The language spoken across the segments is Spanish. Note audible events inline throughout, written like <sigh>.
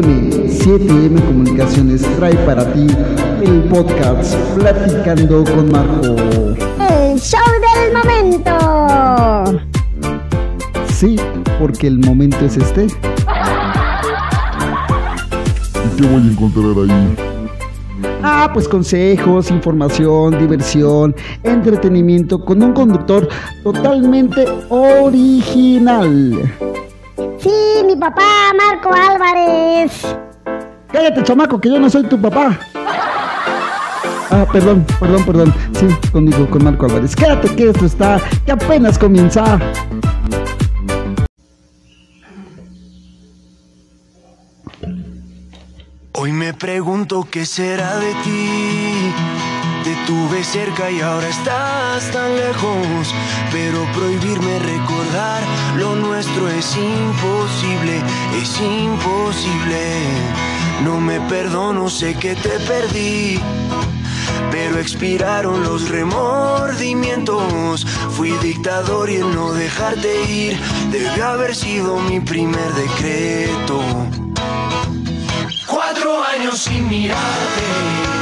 7M Comunicaciones trae para ti el podcast Platicando con Marco. El show del momento. Sí, porque el momento es este. ¿Y qué voy a encontrar ahí? Ah, pues consejos, información, diversión, entretenimiento con un conductor totalmente original. Sí, mi papá, Marco Álvarez. Cállate, chamaco, que yo no soy tu papá. Ah, perdón, perdón, perdón. Sí, conmigo, con Marco Álvarez. Quédate que esto está, que apenas comienza. Hoy me pregunto qué será de ti. Te tuve cerca y ahora estás tan lejos. Pero prohibirme recordar lo nuestro es imposible, es imposible. No me perdono, sé que te perdí. Pero expiraron los remordimientos. Fui dictador y el no dejarte ir debe haber sido mi primer decreto. Cuatro años sin mirarte,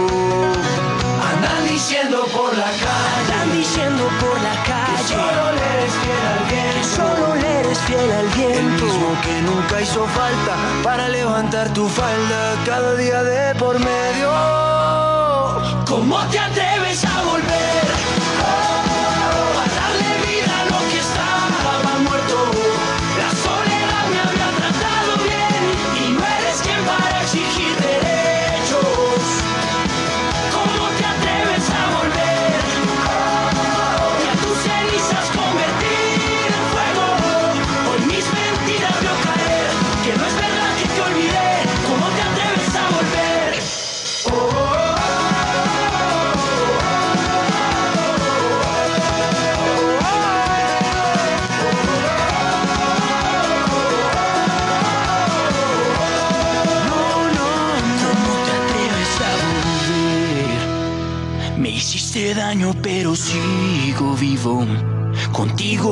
Diciendo por la calle. Andan diciendo por la calle. Que solo le eres fiel al viento. solo le eres fiel al viento. El mismo que nunca hizo falta para levantar tu falda cada día de por medio. ¿Cómo te atreves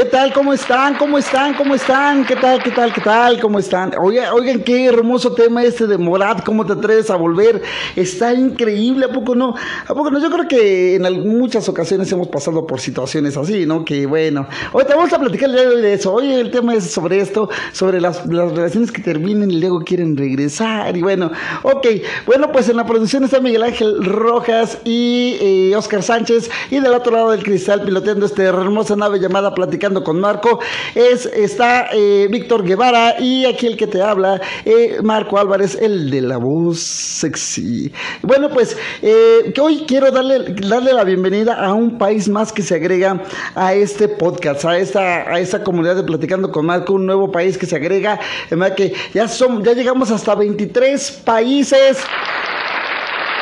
Tal? ¿Cómo están? ¿Cómo están? ¿Cómo están? ¿Qué tal? ¿Qué tal? ¿Qué tal? ¿Cómo están? Oigan, oigan, qué hermoso tema este de Morad, ¿cómo te atreves a volver? Está increíble, ¿a poco no? ¿A poco no? Yo creo que en muchas ocasiones hemos pasado por situaciones así, ¿no? Que bueno, te vamos a platicar de eso. Hoy el tema es sobre esto, sobre las, relaciones que terminan y luego quieren regresar. Y bueno, ok, bueno, pues en la producción está Miguel Ángel Rojas y eh, Oscar Sánchez, y del otro lado del cristal, piloteando esta hermosa nave llamada Platicando con Marco, es, está eh, Víctor Guevara y aquí el que te habla, eh, Marco Álvarez, el de la voz sexy. Bueno, pues que hoy quiero darle, darle la bienvenida a un país más que se agrega a este podcast, a esta, a esta comunidad de Platicando con Marco, un nuevo país que se agrega, en verdad que ya, son, ya llegamos hasta 23 países.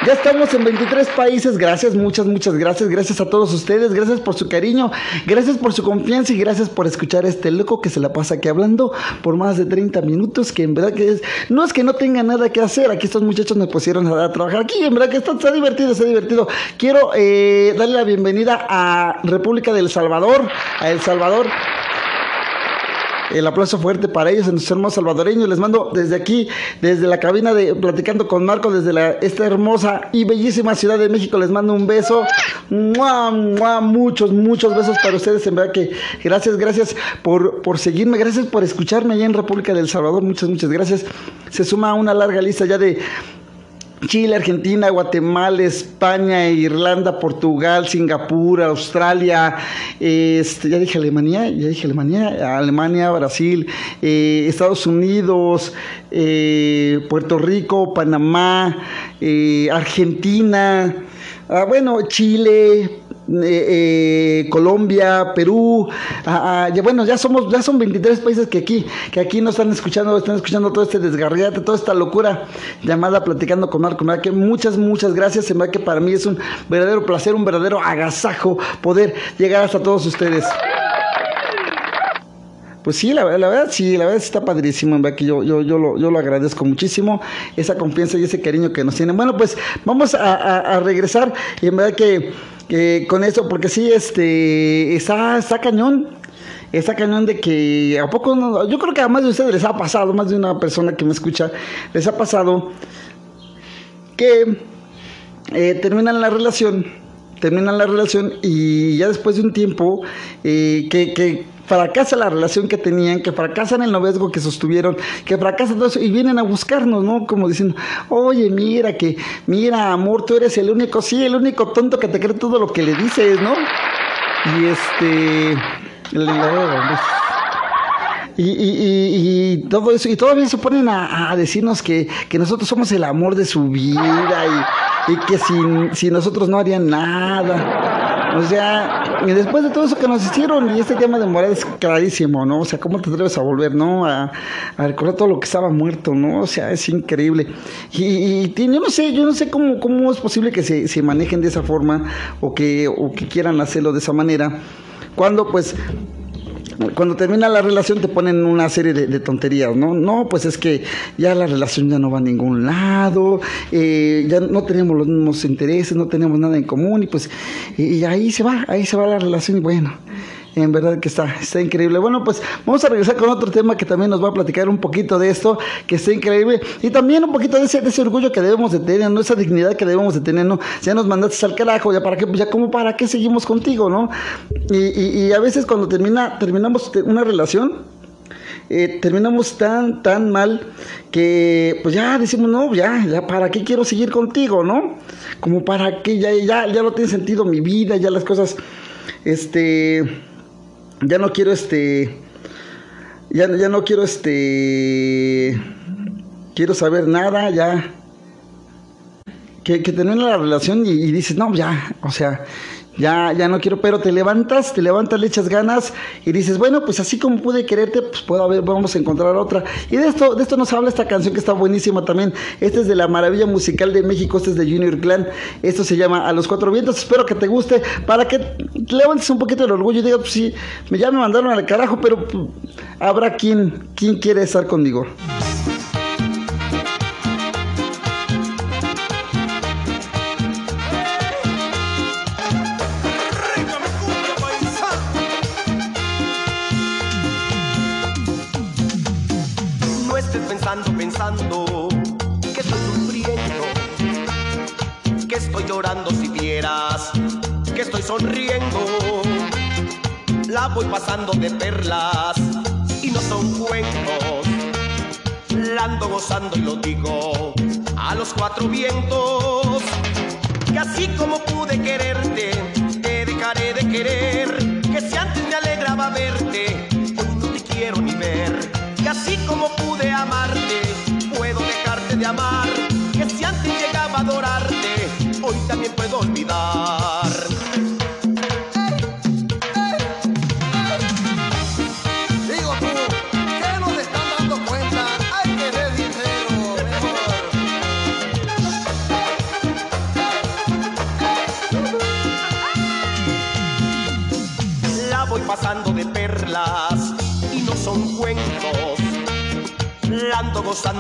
Ya estamos en 23 países. Gracias, muchas, muchas gracias. Gracias a todos ustedes. Gracias por su cariño. Gracias por su confianza y gracias por escuchar a este loco que se la pasa aquí hablando por más de 30 minutos. Que en verdad que es. No es que no tenga nada que hacer. Aquí estos muchachos me pusieron a, trabajar aquí. En verdad que está, está divertido, está divertido. Quiero eh, darle la bienvenida a República del Salvador. A El Salvador. El aplauso fuerte para ellos, en nuestros hermanos salvadoreños. Les mando desde aquí, desde la cabina de Platicando con Marco, desde esta hermosa y bellísima Ciudad de México. Les mando un beso. Muchos, muchos besos para ustedes. En verdad que gracias, gracias por, por seguirme. Gracias por escucharme allá en República del Salvador. Muchas, muchas gracias. Se suma una larga lista ya de Chile, Argentina, Guatemala, España, Irlanda, Portugal, Singapur, Australia, este, ya dije Alemania, ya dije Alemania, Alemania, Brasil, eh, Estados Unidos, eh, Puerto Rico, Panamá, eh, Argentina, ah, bueno, Chile, eh, eh, Colombia, Perú, ah, ah, bueno, ya somos, ya son 23 países que aquí, que aquí nos están escuchando, están escuchando todo este desgarriate, toda esta locura llamada Platicando con Marco. Que muchas, muchas gracias. En verdad que para mí es un verdadero placer, un verdadero agasajo poder llegar hasta todos ustedes. Pues sí, la, la, verdad, sí, la verdad está padrísimo, en que yo, yo, yo, lo, yo lo agradezco muchísimo, esa confianza y ese cariño que nos tienen. Bueno, pues vamos a, a regresar y en verdad que con eso, porque sí, este, está, está cañón. Está cañón de que a poco, no, yo creo que a más de ustedes les ha pasado, más de una persona que me escucha, les ha pasado que eh, terminan la relación, terminan la relación y ya después de un tiempo eh, que fracasa la relación que tenían, que fracasan el noviazgo que sostuvieron, que fracasa todo eso y vienen a buscarnos, ¿no? Como diciendo, oye, mira que, mira, amor, tú eres el único, sí, el único tonto que te cree todo lo que le dices, ¿no? Y este... Y, y, y, todo eso, y todavía se ponen a, decirnos que, que, nosotros somos el amor de su vida y, que sin, sin nosotros no harían nada. O sea, y después de todo eso que nos hicieron, y este tema de moral es clarísimo, ¿no? O sea, ¿cómo te atreves a volver, ¿no? A, recordar todo lo que estaba muerto, ¿no? O sea, es increíble. Y, yo no sé, yo no sé cómo, cómo es posible que se, se manejen de esa forma o que, o que quieran hacerlo de esa manera. Cuando, pues, cuando termina la relación te ponen una serie de, tonterías, ¿no? No, pues es que ya la relación ya no va a ningún lado, eh, ya no tenemos los mismos intereses, no tenemos nada en común y pues y ahí se va, ahí se va la relación y bueno. En verdad que está, está increíble. Bueno, pues vamos a regresar con otro tema que también nos va a platicar un poquito de esto, que está increíble. Y también un poquito de ese, ese orgullo que debemos de tener, ¿no? Esa dignidad que debemos de tener, ¿no? Ya nos mandaste al carajo, ya para qué, ya como para qué seguimos contigo, ¿no? Y, y, a veces cuando termina, terminamos una relación, eh, terminamos tan, tan mal que pues ya decimos, no, ya, ya, ¿para qué quiero seguir contigo, no? Como para que ya, ya, ya no tiene sentido mi vida, ya las cosas, este ya no quiero este, ya, ya no quiero este, quiero saber nada, ya, que, que termina la relación y, y dices, no, ya, o sea, ya, ya no quiero, pero te levantas, te levantas, le echas ganas y dices, bueno, pues así como pude quererte, pues puedo haber, vamos a encontrar otra. Y de esto, de esto nos habla esta canción que está buenísima también. Este es de la maravilla musical de México, este es de Junior Clan. Esto se llama A los Cuatro Vientos. Espero que te guste para que levantes un poquito el orgullo y digas, pues sí, ya me mandaron al carajo, pero pues, habrá quien, quien quiere estar conmigo. Voy pasando de perlas y no son cuentos. La ando gozando y lo digo a los cuatro vientos. Que así como pude quererte, te dejaré de querer.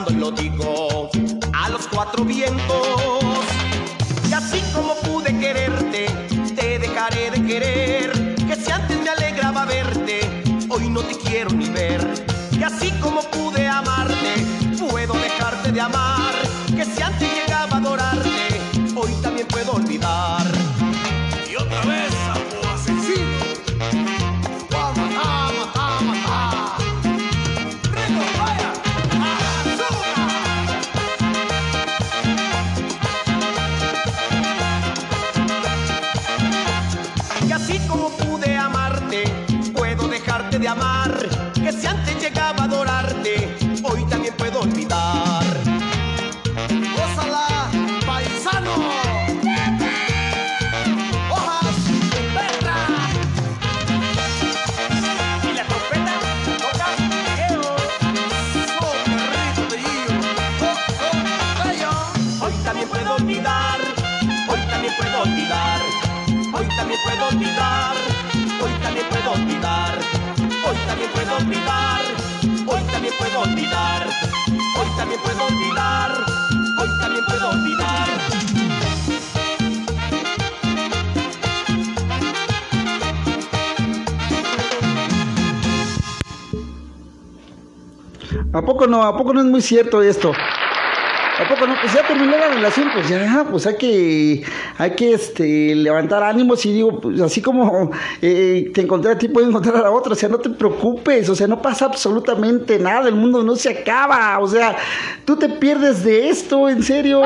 Y lo digo a los cuatro vientos. Y así como pude quererte, te dejaré de querer. Que si antes me alegraba verte, hoy no te quiero ni ver. Que así como pude amarte, puedo dejarte de amar. Olvidar, hoy también puedo olvidar, hoy también puedo olvidar, hoy también puedo olvidar. ¿A poco no? ¿A poco no es muy cierto esto? ¿A poco no? Pues ya terminó la relación, pues ya, pues hay que, hay que este, levantar ánimos y digo, pues así como eh, te encontré a ti, puedo encontrar a la otra, o sea, no te preocupes, o sea, no pasa absolutamente nada, el mundo no se acaba, o sea, tú te pierdes de esto, en serio.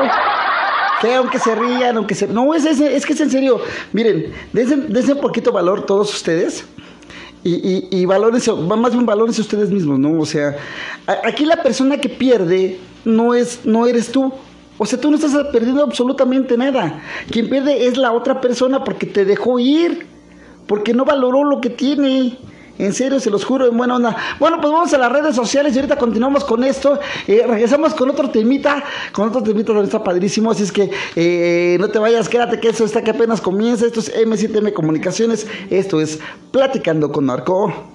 Que aunque se rían, aunque se... No, es, es, es que es en serio. Miren, dense, dense un poquito valor todos ustedes. Y, y, valórense, más bien valórense ustedes mismos, ¿no? O sea, aquí la persona que pierde no es, no eres tú. O sea, tú no estás perdiendo absolutamente nada. Quien pierde es la otra persona porque te dejó ir, porque no valoró lo que tiene. En serio, se los juro, en buena onda. Bueno, pues vamos a las redes sociales y ahorita continuamos con esto. Eh, regresamos con otro temita, con otro temita donde está padrísimo. Así es que eh, no te vayas, quédate que esto está que apenas comienza. Esto es M7M Comunicaciones. Esto es Platicando con Marco.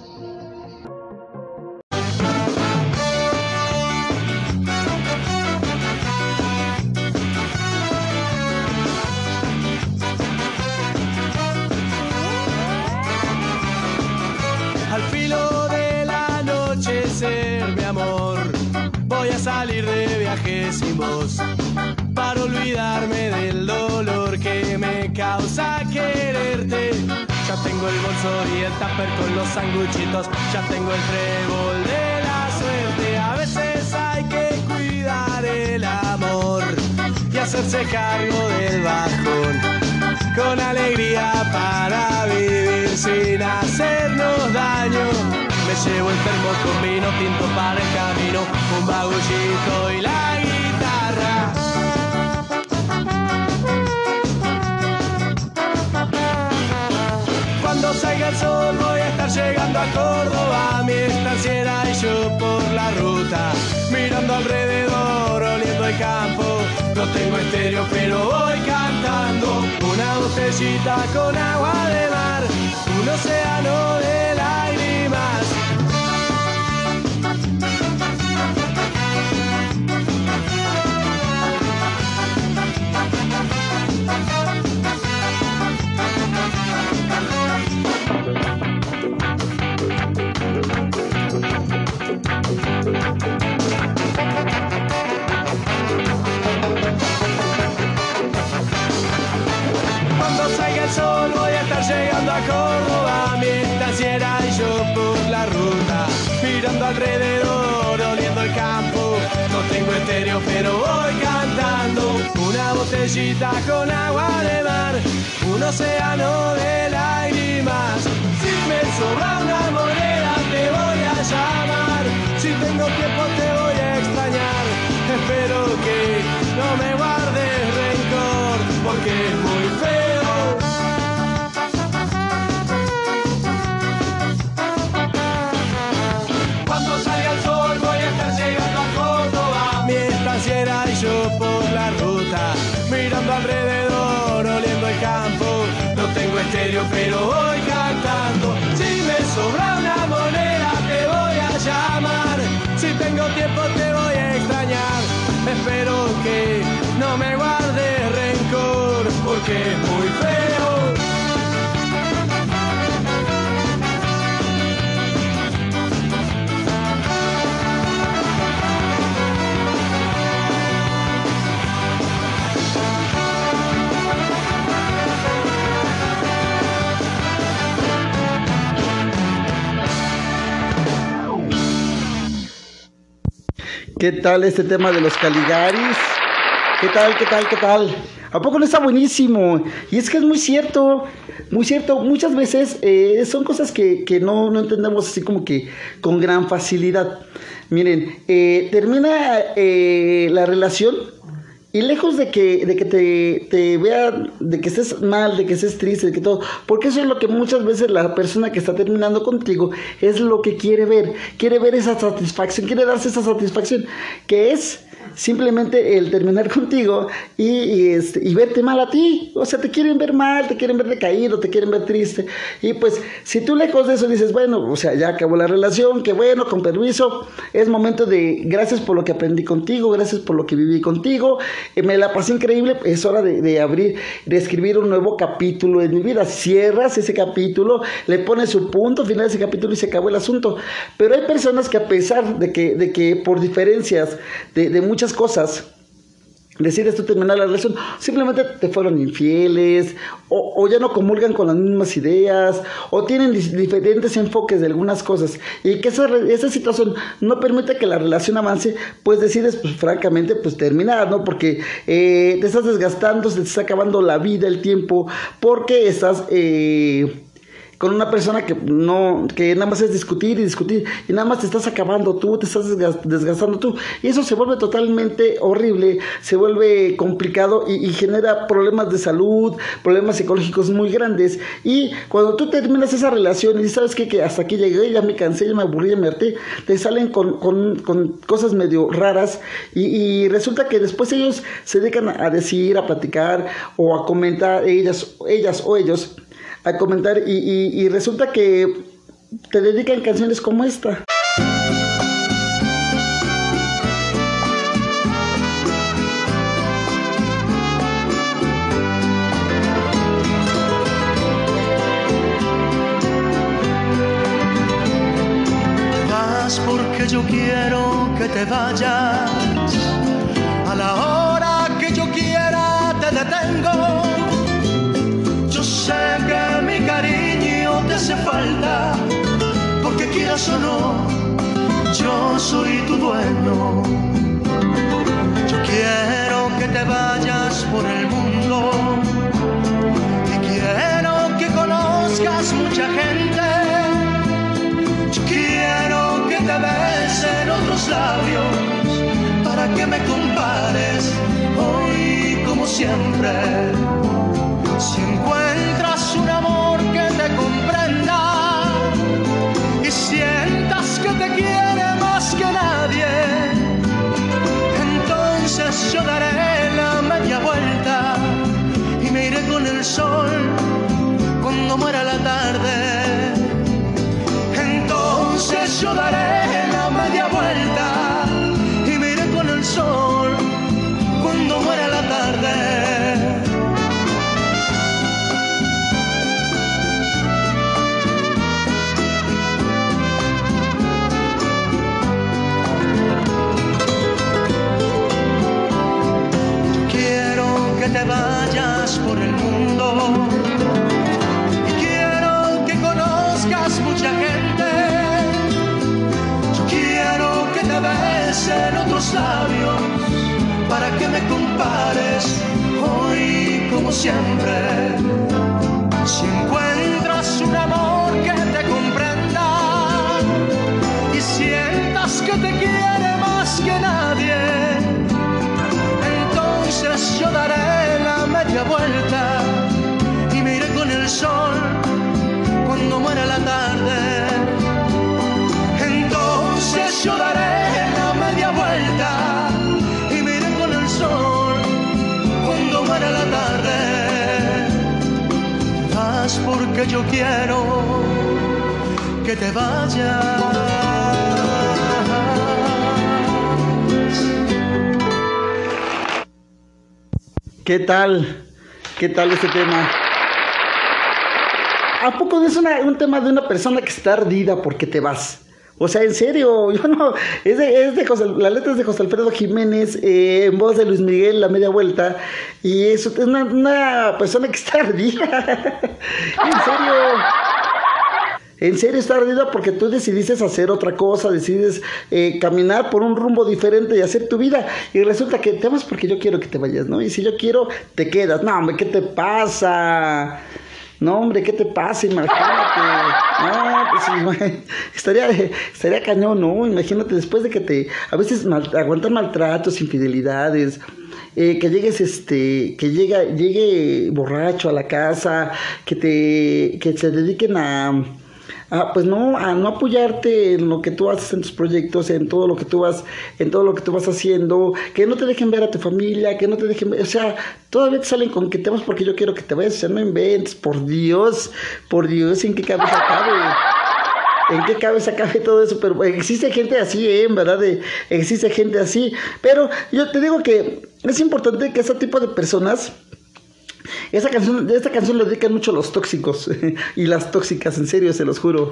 Y el tupper con los sanguchitos, ya tengo el trébol de la suerte. A veces hay que cuidar el amor y hacerse cargo del bajón con alegría para vivir sin hacernos daño. Me llevo el termo con vino tinto para el camino, un bagullito y la a Córdoba, mi estanciera y yo por la ruta, mirando alrededor, oliendo el campo, No tengo estéreo, pero voy cantando. Una botellita con agua de mar, un océano de lágrimas. Cuando salga el sol voy a estar llegando a Córdoba Mi estanciera y yo por la ruta Mirando alrededor, oliendo el campo. No tengo estéreo pero voy cantando Una botellita con agua de mar Un océano de lágrimas. Si me sobra una moneda te voy a llamar. Si tengo tiempo te voy a extrañar. Espero que no me guardes rencor Porque es muy pero voy cantando. Si me sobra una moneda te voy a llamar. Si tengo tiempo te voy a extrañar. Espero que no me guardes rencor, porque es muy feo. ¿Qué tal este tema de los Caligaris? ¿Qué tal, qué tal, qué tal? ¿A poco no está buenísimo? Y es que es muy cierto, muy cierto. Muchas veces eh, son cosas que, que no, no entendemos así como que con gran facilidad. Miren, eh, termina eh, la relación y lejos de que, de que te, te vean, de que estés mal, de que estés triste, de que todo, porque eso es lo que muchas veces la persona que está terminando contigo es lo que quiere ver, quiere ver esa satisfacción, quiere darse esa satisfacción, que es simplemente el terminar <laughs> contigo y, y, este, y verte mal a ti, o sea, te quieren ver mal, te quieren ver decaído, te quieren ver triste, y pues si tú lejos de eso dices, bueno, o sea, ya acabó la relación, qué bueno, con permiso, es momento de, gracias por lo que aprendí contigo, gracias por lo que viví contigo, me la pasé increíble, es hora de, de, abrir, de escribir un nuevo capítulo en mi vida. Cierras ese capítulo, le pones su punto final de ese capítulo y se acabó el asunto. Pero hay personas que a pesar de que, de que por diferencias de, de muchas cosas, decides tú terminar la relación, simplemente te fueron infieles, o, ya no comulgan con las mismas ideas, o tienen diferentes enfoques de algunas cosas, y que esa, esa situación no permite que la relación avance, pues decides, pues francamente, pues terminar, ¿no? Porque eh, te estás desgastando, se te está acabando la vida, el tiempo, porque estás... Eh, con una persona que no, que nada más es discutir y discutir, y nada más te estás acabando tú, te estás desgastando tú, y eso se vuelve totalmente horrible, se vuelve complicado y, genera problemas de salud, problemas psicológicos muy grandes, y cuando tú terminas esa relación y sabes qué? que hasta aquí llegué, ya me cansé, ya me aburrí, ya me harté, te salen con, con, con cosas medio raras, y, y, resulta que después ellos se dedican a decir, a platicar, o a comentar, ellas, ellas o ellos, a comentar y, y, resulta que te dedican canciones como esta. Porque yo quiero que te vayas. A la hora que yo quiera te detengo hace falta, porque quieras o no, yo soy tu dueño. Yo quiero que te vayas por el mundo y quiero que conozcas mucha gente. Yo quiero que te besen otros labios para que me compares hoy como siempre. sientas que te quiere más que nadie, entonces yo daré la media vuelta y me iré con el sol cuando muera la tarde. Entonces yo daré ¿Qué tal? ¿Qué tal este tema? ¿A poco no es una- un tema de una persona que está ardida porque te vas? O sea, en serio, <laughs> yo no. Es de, es de José- la letra es de José Alfredo Jiménez, eh, en voz de Luis Miguel, La Media Vuelta. Y es una, una persona que está ardida. <laughs> en serio. En serio está ardida porque tú decidiste hacer otra cosa, decides eh, caminar por un rumbo diferente y hacer tu vida. Y resulta que te vas porque yo quiero que te vayas, ¿no? Y si yo quiero, te quedas. No, hombre, ¿qué te pasa? No, hombre, ¿qué te pasa? Imagínate. No, pues estaría, estaría cañón, ¿no? Imagínate después de que te, a veces mal- aguantar maltratos, infidelidades, eh, que llegues, este, que llega, llegue borracho a la casa, que te, que se dediquen a, a, pues no, a no apoyarte en lo que tú haces en tus proyectos, en todo lo que tú vas, en todo lo que tú vas haciendo, que no te dejen ver a tu familia, que no te dejen ver, o sea, todavía te salen con que te vas porque yo quiero que te vayas, o sea, no inventes, por Dios, por Dios, ¿en qué cabeza cabe? ¿En qué cabeza cabe todo eso? Pero existe gente así, ¿eh? En verdad, eh, existe gente así. Pero yo te digo que es importante que ese tipo de personas esa canción, esta canción la dedican mucho los tóxicos <laughs> y las tóxicas, en serio, se los juro.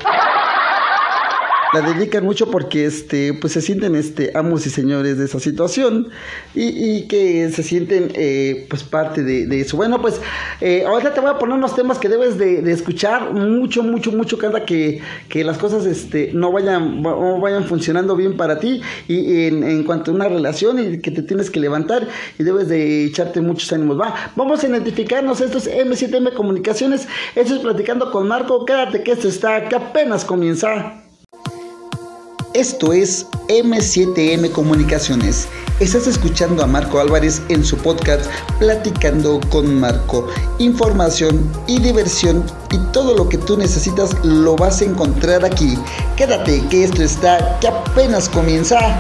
La dedican mucho porque este, pues se sienten este, amos y señores de esa situación y, y que se sienten eh, pues parte de, de eso. Bueno, pues eh, ahorita te voy a poner unos temas que debes de, escuchar mucho, mucho, mucho cada que, que las cosas este, no, vayan, no vayan funcionando bien para ti y en, en cuanto a una relación y que te tienes que levantar y debes de echarte muchos ánimos. Va, vamos a identificarnos, esto es M7M Comunicaciones, esto es Platicando con Marco, quédate que esto está, que apenas comienza. Esto es M7M Comunicaciones. Estás escuchando a Marco Álvarez en su podcast Platicando con Marco. Información y diversión y todo lo que tú necesitas lo vas a encontrar aquí. Quédate que esto está que apenas comienza.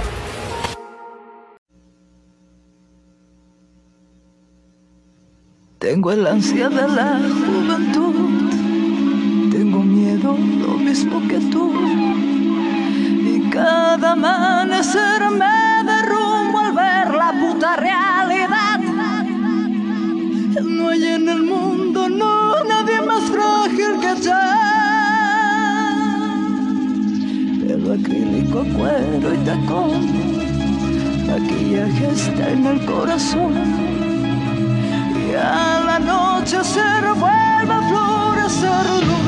Tengo el ansia de la juventud, tengo miedo lo mismo que tú. Cada amanecer me derrumbo al ver la puta realidad. No hay en el mundo, no, nadie más frágil que yo. Pelo acrílico, cuero y tacón, maquillaje está en el corazón. Y a la noche se vuelve a florecer,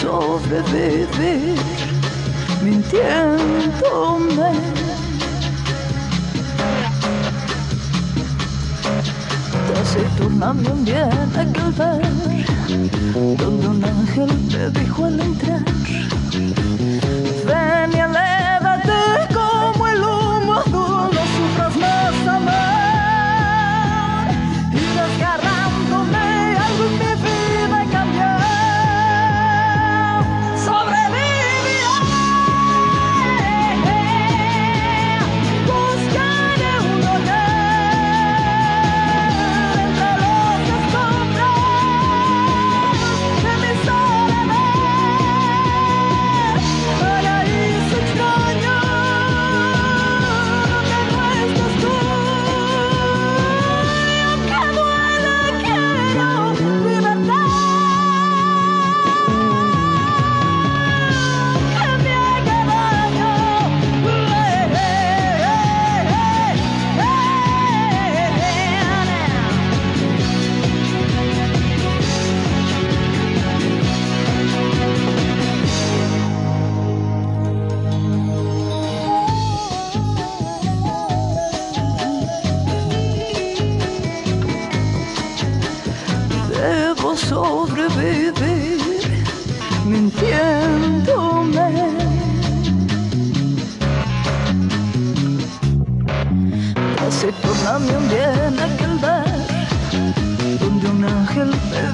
Debo sobrevivir mintiéndome. Taciturna un bien aquel ver donde un ángel me dijo al entrar ven y diciéndome. Que se torna mi bien aquel bar donde un ángel me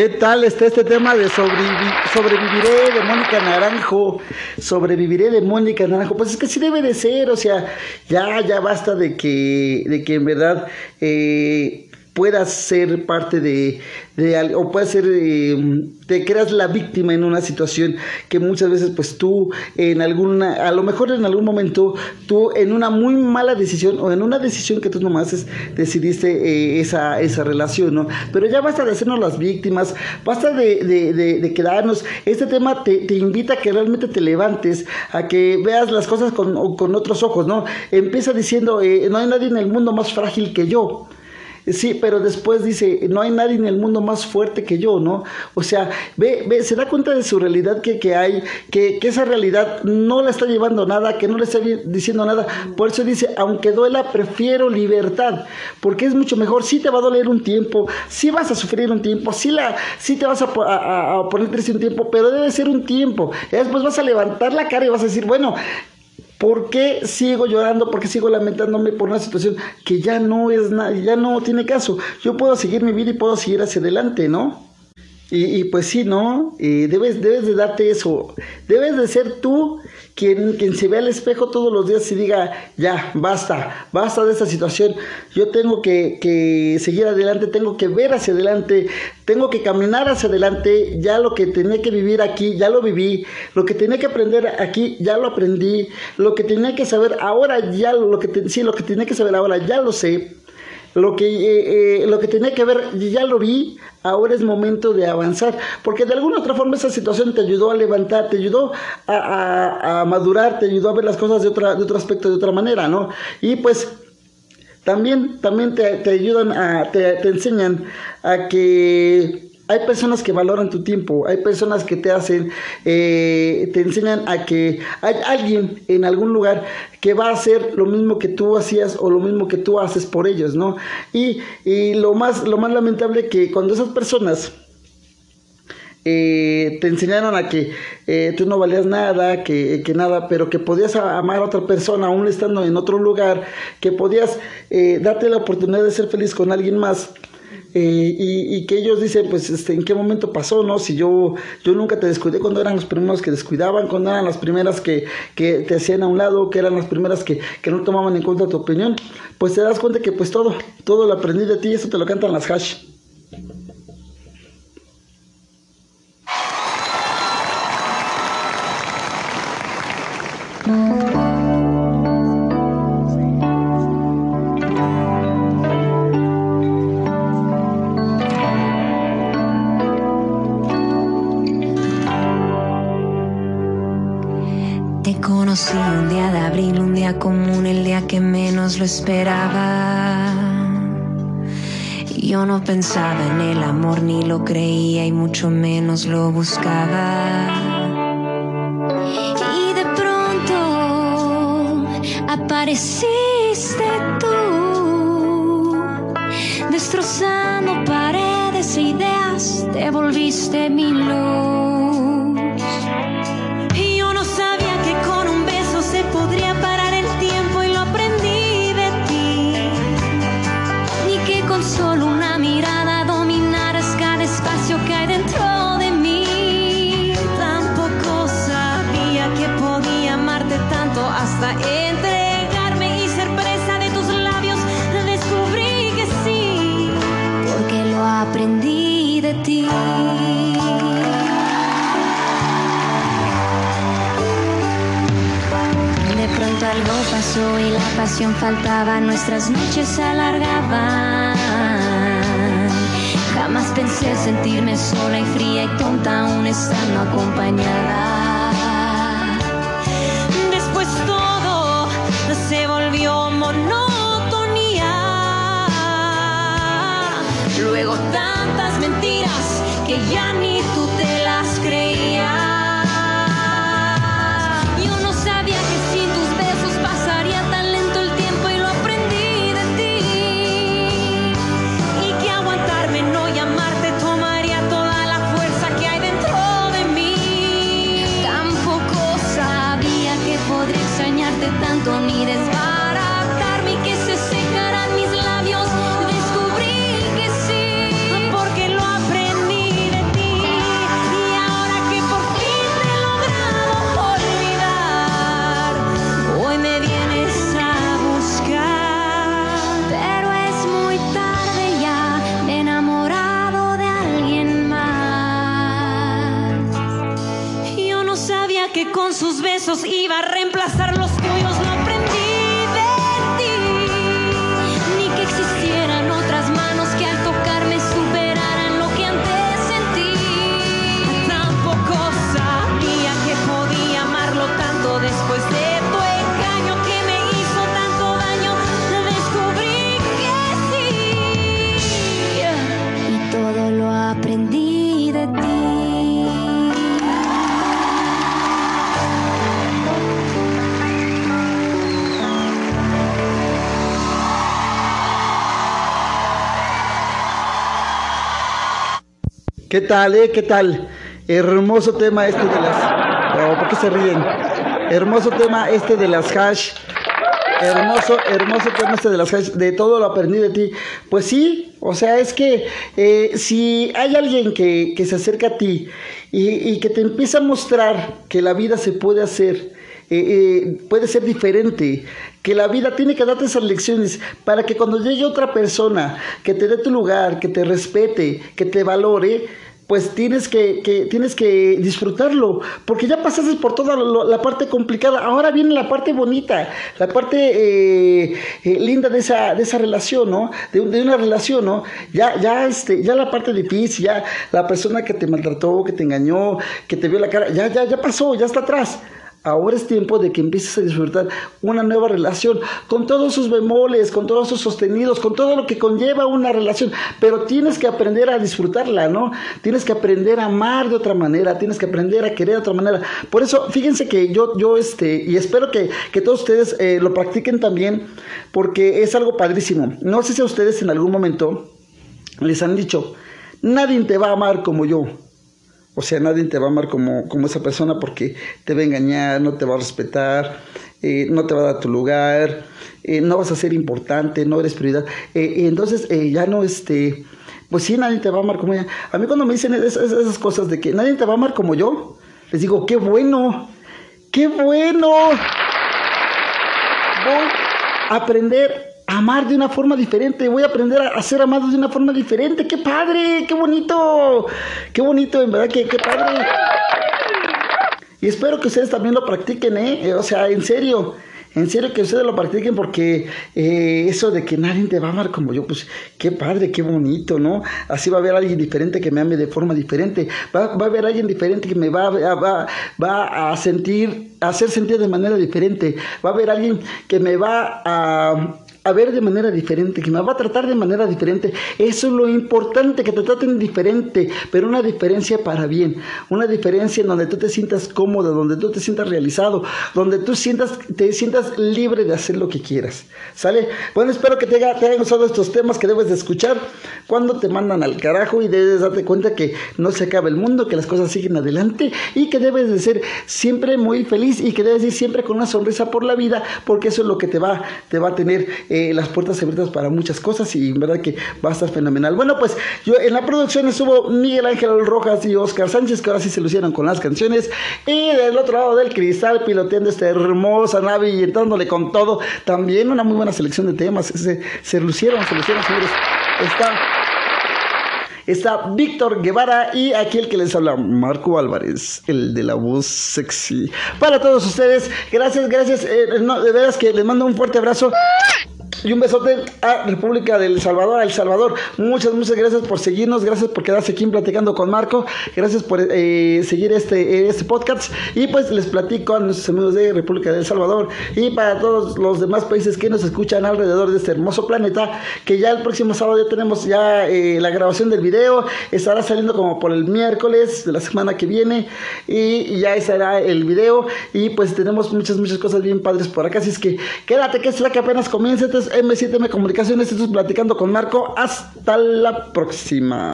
¿Qué tal está este tema de sobrevi- sobreviviré de Mónica Naranjo? Sobreviviré de Mónica Naranjo. Pues es que sí debe de ser, o sea, ya, ya basta de que, de que en verdad eh, puedas ser parte de, de o puedas ser, eh, te creas la víctima en una situación que muchas veces pues tú en alguna, a lo mejor en algún momento tú en una muy mala decisión o en una decisión que tú nomás es- decidiste eh, esa, esa relación, ¿no? Pero ya basta de hacernos las víctimas, basta de, de, de- de quedarnos. Este tema te, te invita a que realmente te levantes, a que veas las cosas con, con otros ojos, ¿no? Empieza diciendo, eh, no hay nadie en el mundo más frágil que yo. Sí, pero después dice, no hay nadie en el mundo más fuerte que yo, ¿no? O sea, ve, ve, se da cuenta de su realidad que, que hay, que, que esa realidad no la está llevando nada, que no le está diciendo nada. Por eso dice, aunque duela, prefiero libertad, porque es mucho mejor. Sí te va a doler un tiempo, sí vas a sufrir un tiempo, sí, la, sí te vas a- a poner triste un tiempo, pero debe ser un tiempo. Y después vas a levantar la cara y vas a decir, bueno, ¿Por qué sigo llorando? ¿Por qué sigo lamentándome por una situación que ya no es nada, ya no tiene caso? Yo puedo seguir mi vida y puedo seguir hacia adelante, ¿no? Y, y pues sí, ¿no? Debes, debes de darte eso. Debes de ser tú quien, quien se vea al espejo todos los días y diga, ya, basta, basta de esta situación. Yo tengo que, que seguir adelante, tengo que ver hacia adelante, tengo que caminar hacia adelante. Ya lo que tenía que vivir aquí, ya lo viví. Lo que tenía que aprender aquí, ya lo aprendí. Lo que tenía que saber ahora, ya lo que, te- sí, lo que tenía que saber ahora, ya lo sé. Lo que, eh, eh, lo que tenía que ver, ya lo vi, ahora es momento de avanzar, porque de alguna otra forma esa situación te ayudó a levantar, te ayudó a, a- madurar, te ayudó a ver las cosas de, otra, de otro aspecto, de otra manera, ¿no? Y pues también, también te, te ayudan a, te, te enseñan a que hay personas que valoran tu tiempo, hay personas que te hacen, eh, te enseñan a que hay alguien en algún lugar que va a hacer lo mismo que tú hacías o lo mismo que tú haces por ellos, ¿no? Y, y lo, más, lo más lamentable que cuando esas personas eh, te enseñaron a que eh, tú no valías nada, que, que nada, pero que podías amar a otra persona aún estando en otro lugar, que podías darte la oportunidad de ser feliz con alguien más. Y, y que ellos dicen, pues, este, ¿en qué momento pasó, no? Si yo, yo nunca te descuidé cuando eran los primeros que descuidaban, cuando eran las primeras que, que te hacían a un lado, que eran las primeras que, que no tomaban en cuenta tu opinión, pues te das cuenta que pues todo, todo lo aprendí de ti eso te lo cantan las hash. Yo no pensaba en el amor, ni lo creía y mucho menos lo buscaba. Y de pronto apareciste entregarme y ser presa de tus labios. Descubrí que sí, porque lo aprendí de ti. De pronto algo pasó y la pasión faltaba, nuestras noches se alargaban. Jamás pensé sentirme sola y fría y tonta aún estando acompañada. Que ya ni tú te las ¿Qué tal, eh? ¿Qué tal? Hermoso tema este de las... Oh, ¿Por qué se ríen? Hermoso tema este de las hash. Hermoso, hermoso tema este de las hash. De todo lo aprendí de ti. Pues sí, o sea, es que eh, si hay alguien que, que se acerca a ti y, que te empieza a mostrar que la vida se puede hacer, eh, eh, puede ser diferente, que la vida tiene que darte esas lecciones para que cuando llegue otra persona que te dé tu lugar, que te respete, que te valore, pues tienes que, que- tienes que disfrutarlo, porque ya pasaste por toda lo- la parte complicada, ahora viene la parte bonita, la parte eh, eh, linda de esa, de esa relación, ¿no? De, de una relación, ¿no? Ya, ya, este, ya la parte difícil, ya la persona que te maltrató, que te engañó, que te vio la cara, ya, ya, ya pasó, ya está atrás. Ahora es tiempo de que empieces a disfrutar una nueva relación con todos sus bemoles, con todos sus sostenidos, con todo lo que conlleva una relación. Pero tienes que aprender a disfrutarla, ¿no? Tienes que aprender a amar de otra manera, tienes que aprender a querer de otra manera. Por eso, fíjense que yo, yo este, y espero que, que todos ustedes eh, lo practiquen también, porque es algo padrísimo. No sé si a ustedes en algún momento les han dicho, nadie te va a amar como yo. O sea, nadie te va a amar como, como esa persona porque te va a engañar, no te va a respetar, eh, no te va a dar tu lugar, eh, no vas a ser importante, no eres prioridad. Eh, y entonces ya no, este, pues sí, nadie te va a amar como ella. A mí cuando me dicen esas, esas cosas de que nadie te va a amar como yo, les digo, qué bueno, qué bueno. Voy a aprender amar de una forma diferente, voy a aprender a, ser amado de una forma diferente. ¡Qué padre! ¡Qué bonito! ¡Qué bonito! En verdad, que qué padre! Y espero que ustedes también lo practiquen, ¿eh? Eh, O sea, en serio. En serio que ustedes lo practiquen porque eh, eso de que nadie te va a amar como yo, pues qué padre, qué bonito, ¿no? Así va a haber alguien diferente que me ame de forma diferente. Va, va a haber alguien diferente que me va, va, va a sentir, a hacer sentir de manera diferente. Va a haber alguien que me va a a ver de manera diferente, que me va a tratar de manera diferente. Eso es lo importante, que te traten diferente, pero una diferencia para bien, una diferencia en donde tú te sientas cómodo, donde tú te sientas realizado, donde tú sientas, te sientas libre de hacer lo que quieras. ¿Sale? Bueno, espero que te, haya- te hayan gustado estos temas que debes de escuchar cuando te mandan al carajo y debes darte cuenta que no se acaba el mundo, que las cosas siguen adelante y que debes de ser siempre muy feliz y que debes ir siempre con una sonrisa por la vida, porque eso es lo que te va, te va a tener eh, las puertas abiertas para muchas cosas y en verdad que va a estar fenomenal. Bueno, pues yo en la producción estuvo Miguel Ángel Rojas y Oscar Sánchez, que ahora sí se lucieron con las canciones, y del otro lado del cristal, piloteando esta hermosa nave y entrándole con todo, también una muy buena selección de temas, se, se lucieron, se lucieron, señores. Está Está Víctor Guevara y aquí el que les habla, Marco Álvarez, el de la voz sexy. Para todos ustedes, gracias, gracias. eh, no, de veras que les mando un fuerte abrazo. Y un besote a República del Salvador, a El Salvador. Muchas, muchas gracias por seguirnos, gracias por quedarse aquí platicando con Marco, gracias por eh, seguir este, este podcast. Y pues les platico a nuestros amigos de República del Salvador y para todos los demás países que nos escuchan alrededor de este hermoso planeta, que ya el próximo sábado ya tenemos ya eh, la grabación del video, estará saliendo como por el miércoles de la semana que viene y, ya estará el video y pues tenemos muchas, muchas cosas bien padres por acá, así es que quédate que es la que apenas comienza, esto es M7M Comunicaciones, esto es Platicando con Marco, hasta la próxima.